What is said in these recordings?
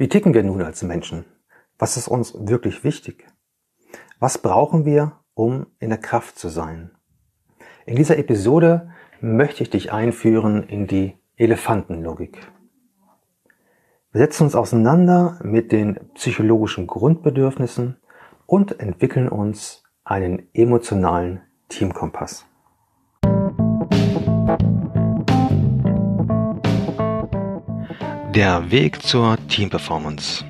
Wie ticken wir nun als Menschen? Was ist uns wirklich wichtig? Was brauchen wir, um in der Kraft zu sein? In dieser Episode möchte ich dich einführen in die Elefantenlogik. Wir setzen uns auseinander mit den psychologischen Grundbedürfnissen und entwickeln uns einen emotionalen Teamkompass. Der Weg zur Teamperformance.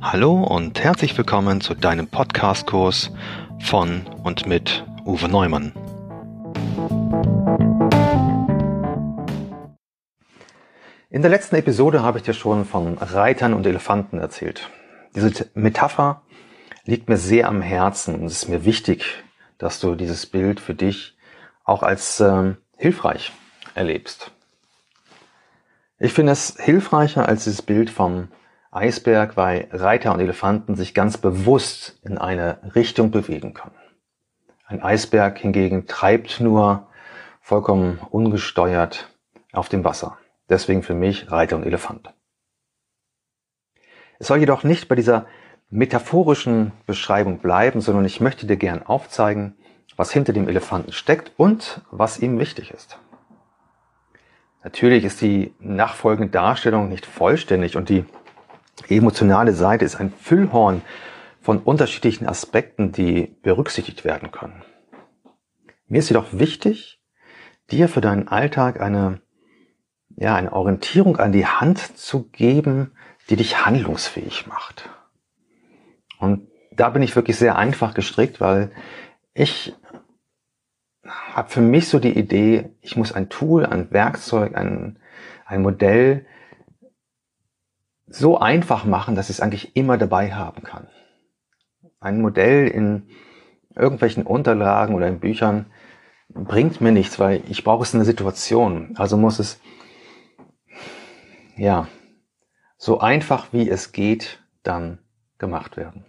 Hallo und herzlich willkommen zu deinem Podcast-Kurs von und mit Uwe Neumann. In der letzten Episode habe ich dir schon von Reitern und Elefanten erzählt. Diese Metapher liegt mir sehr am Herzen und es ist mir wichtig, dass du dieses Bild für dich auch als äh, hilfreich erlebst. Ich finde es hilfreicher als das Bild vom Eisberg, weil Reiter und Elefanten sich ganz bewusst in eine Richtung bewegen können. Ein Eisberg hingegen treibt nur vollkommen ungesteuert auf dem Wasser. Deswegen für mich Reiter und Elefant. Es soll jedoch nicht bei dieser metaphorischen Beschreibung bleiben, sondern ich möchte dir gern aufzeigen, was hinter dem Elefanten steckt und was ihm wichtig ist. Natürlich ist die nachfolgende Darstellung nicht vollständig und die emotionale Seite ist ein Füllhorn von unterschiedlichen Aspekten, die berücksichtigt werden können. Mir ist jedoch wichtig, dir für deinen Alltag eine, ja, eine Orientierung an die Hand zu geben, die dich handlungsfähig macht. Und da bin ich wirklich sehr einfach gestrickt, weil ich habe für mich so die Idee, ich muss ein Tool, ein Werkzeug, ein, ein Modell so einfach machen, dass ich es eigentlich immer dabei haben kann. Ein Modell in irgendwelchen Unterlagen oder in Büchern bringt mir nichts, weil ich brauche es in der Situation. Also muss es, ja, so einfach wie es geht, dann gemacht werden.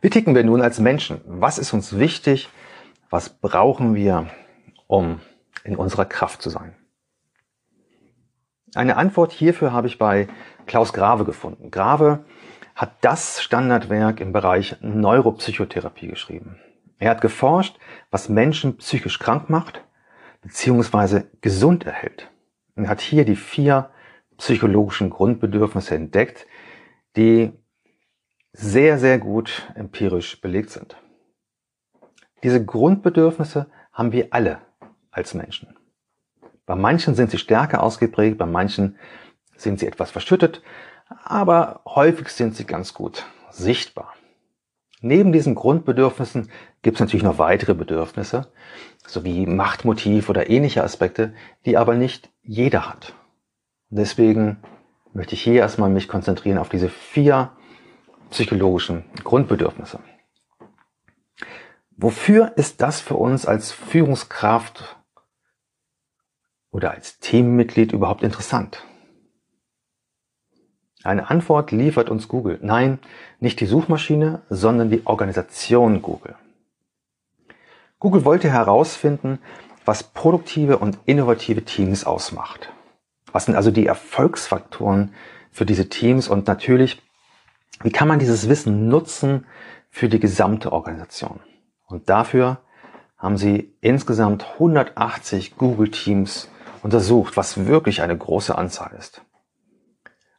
Wie ticken wir nun als Menschen? Was ist uns wichtig? Was brauchen wir, um in unserer Kraft zu sein? Eine Antwort hierfür habe ich bei Klaus Grave gefunden. Grave hat das Standardwerk im Bereich Neuropsychotherapie geschrieben. Er hat geforscht, was Menschen psychisch krank macht bzw. gesund erhält. Er hat hier die vier psychologischen Grundbedürfnisse entdeckt, die sehr, sehr gut empirisch belegt sind. Diese Grundbedürfnisse haben wir alle als Menschen. Bei manchen sind sie stärker ausgeprägt, bei manchen sind sie etwas verschüttet, aber häufig sind sie ganz gut sichtbar. Neben diesen Grundbedürfnissen gibt es natürlich noch weitere Bedürfnisse, sowie Machtmotiv oder ähnliche Aspekte, die aber nicht jeder hat. Deswegen möchte ich hier erstmal mich konzentrieren auf diese vier psychologischen Grundbedürfnisse. Wofür ist das für uns als Führungskraft oder als Teammitglied überhaupt interessant? Eine Antwort liefert uns Google. Nein, nicht die Suchmaschine, sondern die Organisation Google. Google wollte herausfinden, was produktive und innovative Teams ausmacht. Was sind also die Erfolgsfaktoren für diese Teams und natürlich, wie kann man dieses Wissen nutzen für die gesamte Organisation? Und dafür haben sie insgesamt 180 Google-Teams untersucht, was wirklich eine große Anzahl ist.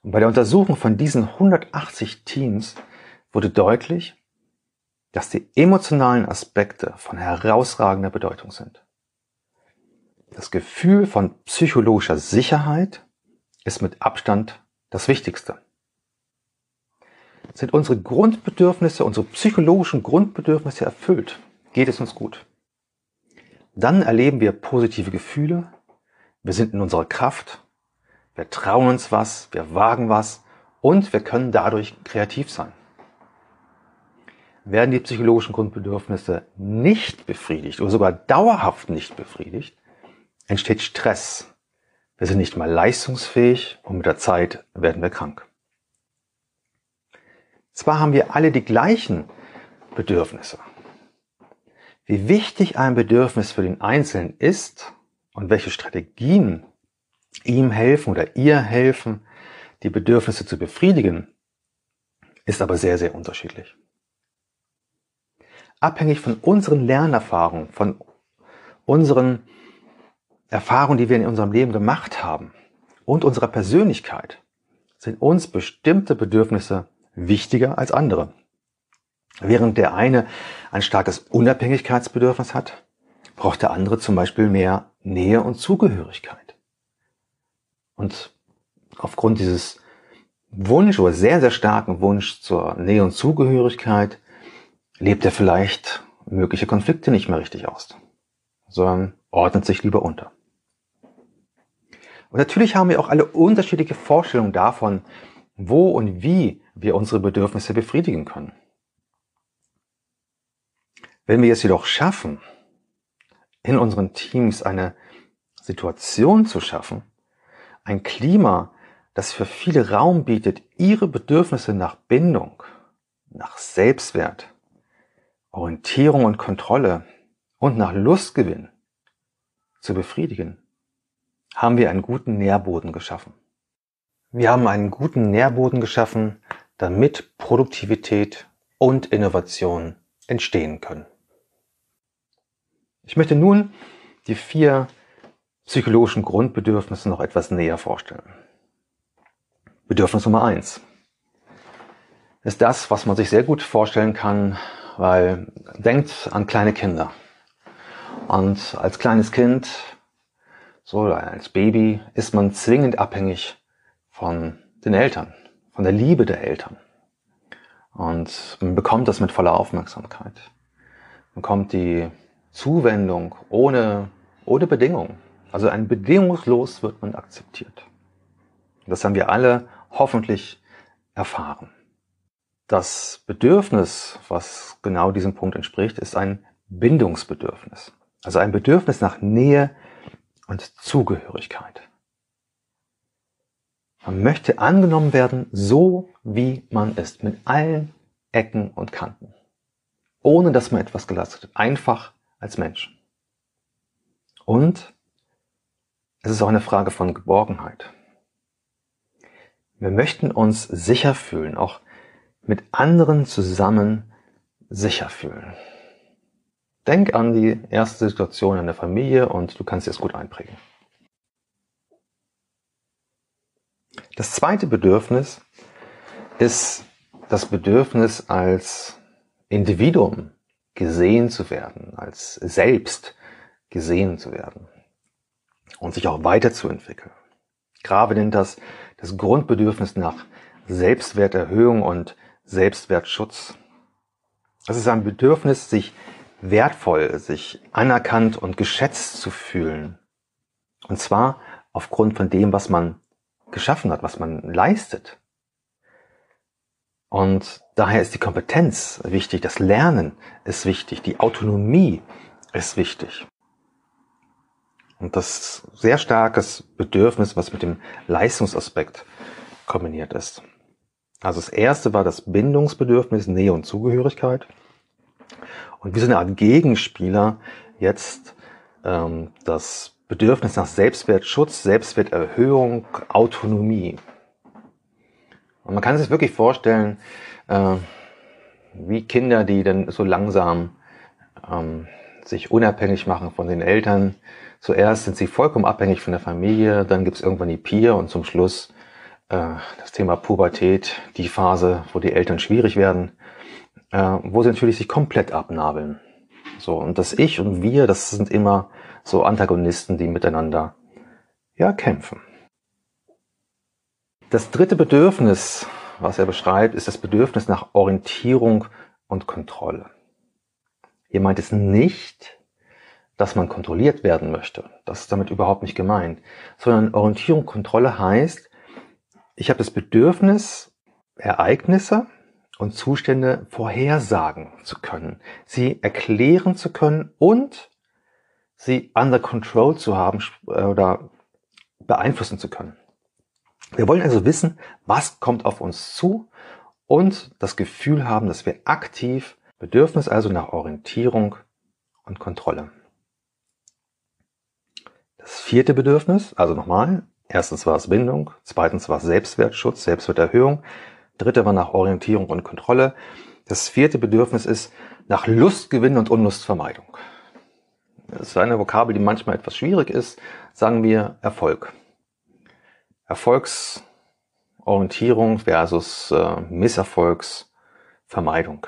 Und bei der Untersuchung von diesen 180 Teams wurde deutlich, dass die emotionalen Aspekte von herausragender Bedeutung sind. Das Gefühl von psychologischer Sicherheit ist mit Abstand das Wichtigste. Sind unsere Grundbedürfnisse, unsere psychologischen Grundbedürfnisse erfüllt, geht es uns gut. Dann erleben wir positive Gefühle, wir sind in unserer Kraft, wir trauen uns was, wir wagen was und wir können dadurch kreativ sein. Werden die psychologischen Grundbedürfnisse nicht befriedigt oder sogar dauerhaft nicht befriedigt, entsteht Stress. Wir sind nicht mehr leistungsfähig und mit der Zeit werden wir krank. Zwar haben wir alle die gleichen Bedürfnisse. Wie wichtig ein Bedürfnis für den Einzelnen ist und welche Strategien ihm helfen oder ihr helfen, die Bedürfnisse zu befriedigen, ist aber sehr, sehr unterschiedlich. Abhängig von unseren Lernerfahrungen, von unseren Erfahrungen, die wir in unserem Leben gemacht haben und unserer Persönlichkeit, sind uns bestimmte Bedürfnisse wichtiger als andere. Während der eine ein starkes Unabhängigkeitsbedürfnis hat, braucht der andere zum Beispiel mehr Nähe und Zugehörigkeit. Und aufgrund dieses Wunsch oder sehr, sehr starken Wunsch zur Nähe und Zugehörigkeit lebt er vielleicht mögliche Konflikte nicht mehr richtig aus, sondern ordnet sich lieber unter. Und natürlich haben wir auch alle unterschiedliche Vorstellungen davon, wo und wie wir unsere Bedürfnisse befriedigen können. Wenn wir es jedoch schaffen, in unseren Teams eine Situation zu schaffen, ein Klima, das für viele Raum bietet, ihre Bedürfnisse nach Bindung, nach Selbstwert, Orientierung und Kontrolle und nach Lustgewinn zu befriedigen, haben wir einen guten Nährboden geschaffen. Wir haben einen guten Nährboden geschaffen, damit Produktivität und Innovation entstehen können. Ich möchte nun die vier psychologischen Grundbedürfnisse noch etwas näher vorstellen. Bedürfnis Nummer eins ist das, was man sich sehr gut vorstellen kann, weil denkt an kleine Kinder. Und als kleines Kind, so als Baby, ist man zwingend abhängig von den Eltern, von der Liebe der Eltern. Und man bekommt das mit voller Aufmerksamkeit. Man bekommt die Zuwendung ohne, ohne Bedingung. Also ein bedingungslos wird man akzeptiert. Das haben wir alle hoffentlich erfahren. Das Bedürfnis, was genau diesem Punkt entspricht, ist ein Bindungsbedürfnis. Also ein Bedürfnis nach Nähe und Zugehörigkeit. Man möchte angenommen werden, so wie man ist, mit allen Ecken und Kanten. Ohne dass man etwas geleistet hat. Einfach als Mensch. Und es ist auch eine Frage von Geborgenheit. Wir möchten uns sicher fühlen, auch mit anderen zusammen sicher fühlen. Denk an die erste Situation in der Familie und du kannst dir es gut einprägen. Das zweite Bedürfnis ist das Bedürfnis als Individuum gesehen zu werden, als selbst gesehen zu werden und sich auch weiterzuentwickeln. Grave nennt das das Grundbedürfnis nach Selbstwerterhöhung und Selbstwertschutz. Es ist ein Bedürfnis, sich wertvoll, sich anerkannt und geschätzt zu fühlen. Und zwar aufgrund von dem, was man geschaffen hat, was man leistet. Und daher ist die Kompetenz wichtig, das Lernen ist wichtig, die Autonomie ist wichtig. Und das sehr starkes Bedürfnis, was mit dem Leistungsaspekt kombiniert ist. Also das erste war das Bindungsbedürfnis, Nähe und Zugehörigkeit. Und wie so eine Art Gegenspieler jetzt ähm, das Bedürfnis nach Selbstwertschutz, Selbstwerterhöhung, Autonomie. Und man kann sich wirklich vorstellen, äh, wie Kinder, die dann so langsam ähm, sich unabhängig machen von den Eltern. Zuerst sind sie vollkommen abhängig von der Familie, dann gibt es irgendwann die Peer und zum Schluss äh, das Thema Pubertät, die Phase, wo die Eltern schwierig werden, äh, wo sie natürlich sich komplett abnabeln. So, und das Ich und Wir, das sind immer so Antagonisten, die miteinander ja kämpfen. Das dritte Bedürfnis, was er beschreibt, ist das Bedürfnis nach Orientierung und Kontrolle. Hier meint es nicht, dass man kontrolliert werden möchte. Das ist damit überhaupt nicht gemeint. Sondern Orientierung, Kontrolle heißt, ich habe das Bedürfnis, Ereignisse und Zustände vorhersagen zu können, sie erklären zu können und sie under control zu haben äh, oder beeinflussen zu können. Wir wollen also wissen, was kommt auf uns zu und das Gefühl haben, dass wir aktiv, Bedürfnis also nach Orientierung und Kontrolle. Das vierte Bedürfnis, also nochmal, Erstens war es Bindung, zweitens war es Selbstwertschutz, Selbstwerterhöhung, dritte war nach Orientierung und Kontrolle, das vierte Bedürfnis ist nach Lustgewinn und Unlustvermeidung. Das ist eine Vokabel, die manchmal etwas schwierig ist, sagen wir Erfolg. Erfolgsorientierung versus äh, Misserfolgsvermeidung.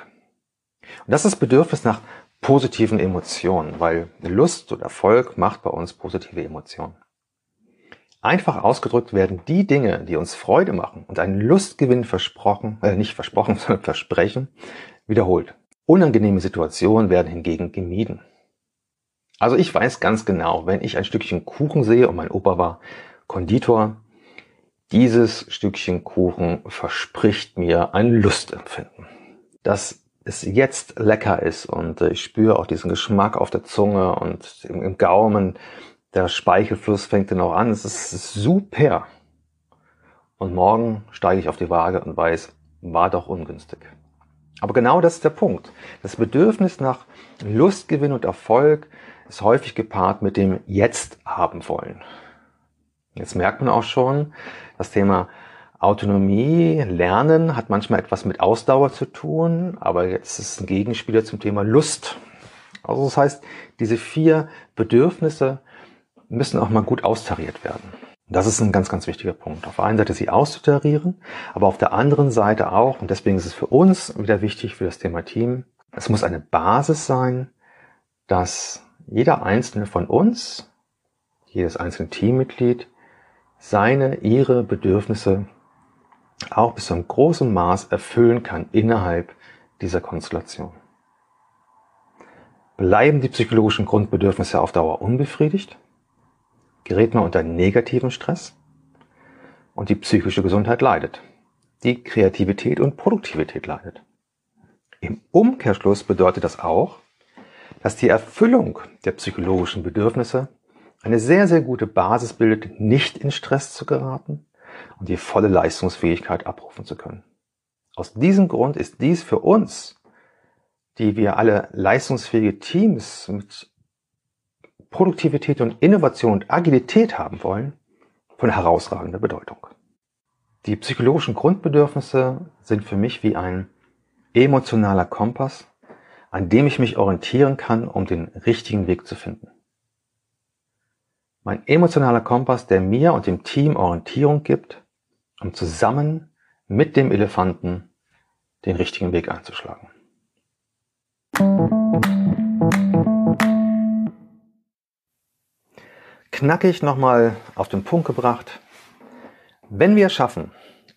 Und das ist Bedürfnis nach positiven Emotionen, weil Lust und Erfolg macht bei uns positive Emotionen. Einfach ausgedrückt werden die Dinge, die uns Freude machen und einen Lustgewinn versprochen, äh, nicht versprochen, sondern versprechen, wiederholt. Unangenehme Situationen werden hingegen gemieden. Also ich weiß ganz genau, wenn ich ein Stückchen Kuchen sehe und mein Opa war Konditor, dieses Stückchen Kuchen verspricht mir ein Lustempfinden. Dass es jetzt lecker ist und ich spüre auch diesen Geschmack auf der Zunge und im, Gaumen, der Speichelfluss fängt dann auch an. Es ist super. Und morgen steige ich auf die Waage und weiß, war doch ungünstig. Aber genau das ist der Punkt. Das Bedürfnis nach Lustgewinn und Erfolg ist häufig gepaart mit dem Jetzt haben wollen. Jetzt merkt man auch schon, das Thema Autonomie, Lernen hat manchmal etwas mit Ausdauer zu tun, aber jetzt ist es ein Gegenspieler zum Thema Lust. Also das heißt, diese vier Bedürfnisse müssen auch mal gut austariert werden. Das ist ein ganz, ganz wichtiger Punkt. Auf der einen Seite sie auszutarieren, aber auf der anderen Seite auch, und deswegen ist es für uns wieder wichtig für das Thema Team, es muss eine Basis sein, dass jeder einzelne von uns, jedes einzelne Teammitglied, seine, ihre Bedürfnisse auch bis zu einem großen Maß erfüllen kann innerhalb dieser Konstellation. Bleiben die psychologischen Grundbedürfnisse auf Dauer unbefriedigt? gerät man unter negativen Stress und die psychische Gesundheit leidet. Die Kreativität und Produktivität leidet. Im Umkehrschluss bedeutet das auch, dass die Erfüllung der psychologischen Bedürfnisse eine sehr, sehr gute Basis bildet, nicht in Stress zu geraten und die volle Leistungsfähigkeit abrufen zu können. Aus diesem Grund ist dies für uns, die wir alle leistungsfähige Teams mit Produktivität und Innovation und Agilität haben wollen, von herausragender Bedeutung. Die psychologischen Grundbedürfnisse sind für mich wie ein emotionaler Kompass, an dem ich mich orientieren kann, um den richtigen Weg zu finden. Mein emotionaler Kompass, der mir und dem Team Orientierung gibt, um zusammen mit dem Elefanten den richtigen Weg einzuschlagen. knackig nochmal auf den Punkt gebracht. Wenn wir schaffen,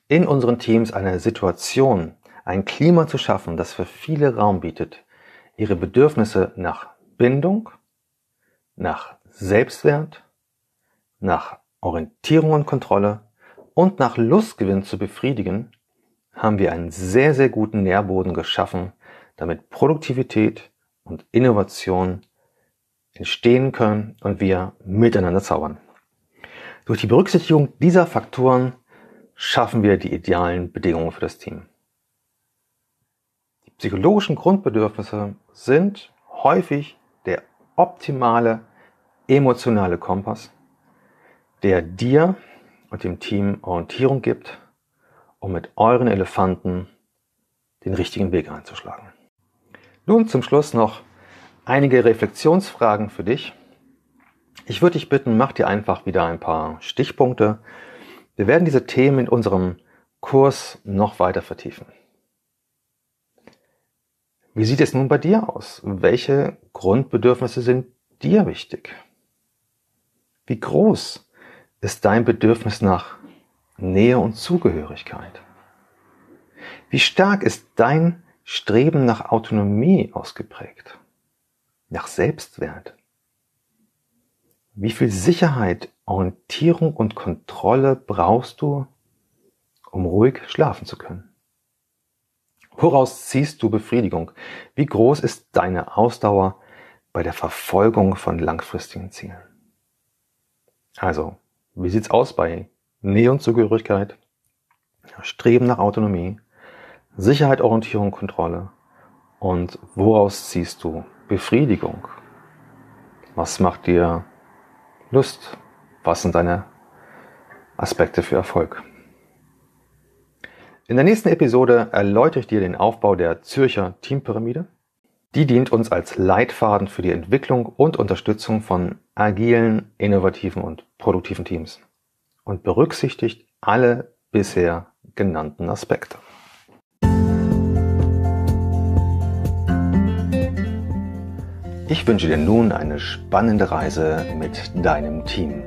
in unseren Teams eine Situation, ein Klima zu schaffen, das für viele Raum bietet, ihre Bedürfnisse nach Bindung, nach Selbstwert, nach Orientierung und Kontrolle und nach Lustgewinn zu befriedigen, haben wir einen sehr, sehr guten Nährboden geschaffen, damit Produktivität und Innovation entstehen können und wir miteinander zaubern. Durch die Berücksichtigung dieser Faktoren schaffen wir die idealen Bedingungen für das Team. Psychologischen Grundbedürfnisse sind häufig der optimale emotionale Kompass, der dir und dem Team Orientierung gibt, um mit euren Elefanten den richtigen Weg einzuschlagen. Nun zum Schluss noch einige Reflexionsfragen für dich. Ich würde dich bitten, mach dir einfach wieder ein paar Stichpunkte. Wir werden diese Themen in unserem Kurs noch weiter vertiefen. Wie sieht es nun bei dir aus? Welche Grundbedürfnisse sind dir wichtig? Wie groß ist dein Bedürfnis nach Nähe und Zugehörigkeit? Wie stark ist dein Streben nach Autonomie ausgeprägt? nach Selbstwert. Wie viel Sicherheit, Orientierung und Kontrolle brauchst du, um ruhig schlafen zu können? Woraus ziehst du Befriedigung? Wie groß ist deine Ausdauer bei der Verfolgung von langfristigen Zielen? Also, wie sieht's aus bei Nähe und Zugehörigkeit, Streben nach Autonomie, Sicherheit, Orientierung, Kontrolle und woraus ziehst du Befriedigung? Was macht dir Lust? Was sind deine Aspekte für Erfolg. In der nächsten Episode erläutere ich dir den Aufbau der Zürcher Teampyramide. Die dient uns als Leitfaden für die Entwicklung und Unterstützung von agilen, innovativen und produktiven Teams und berücksichtigt alle bisher genannten Aspekte. Ich wünsche dir nun eine spannende Reise mit deinem Team.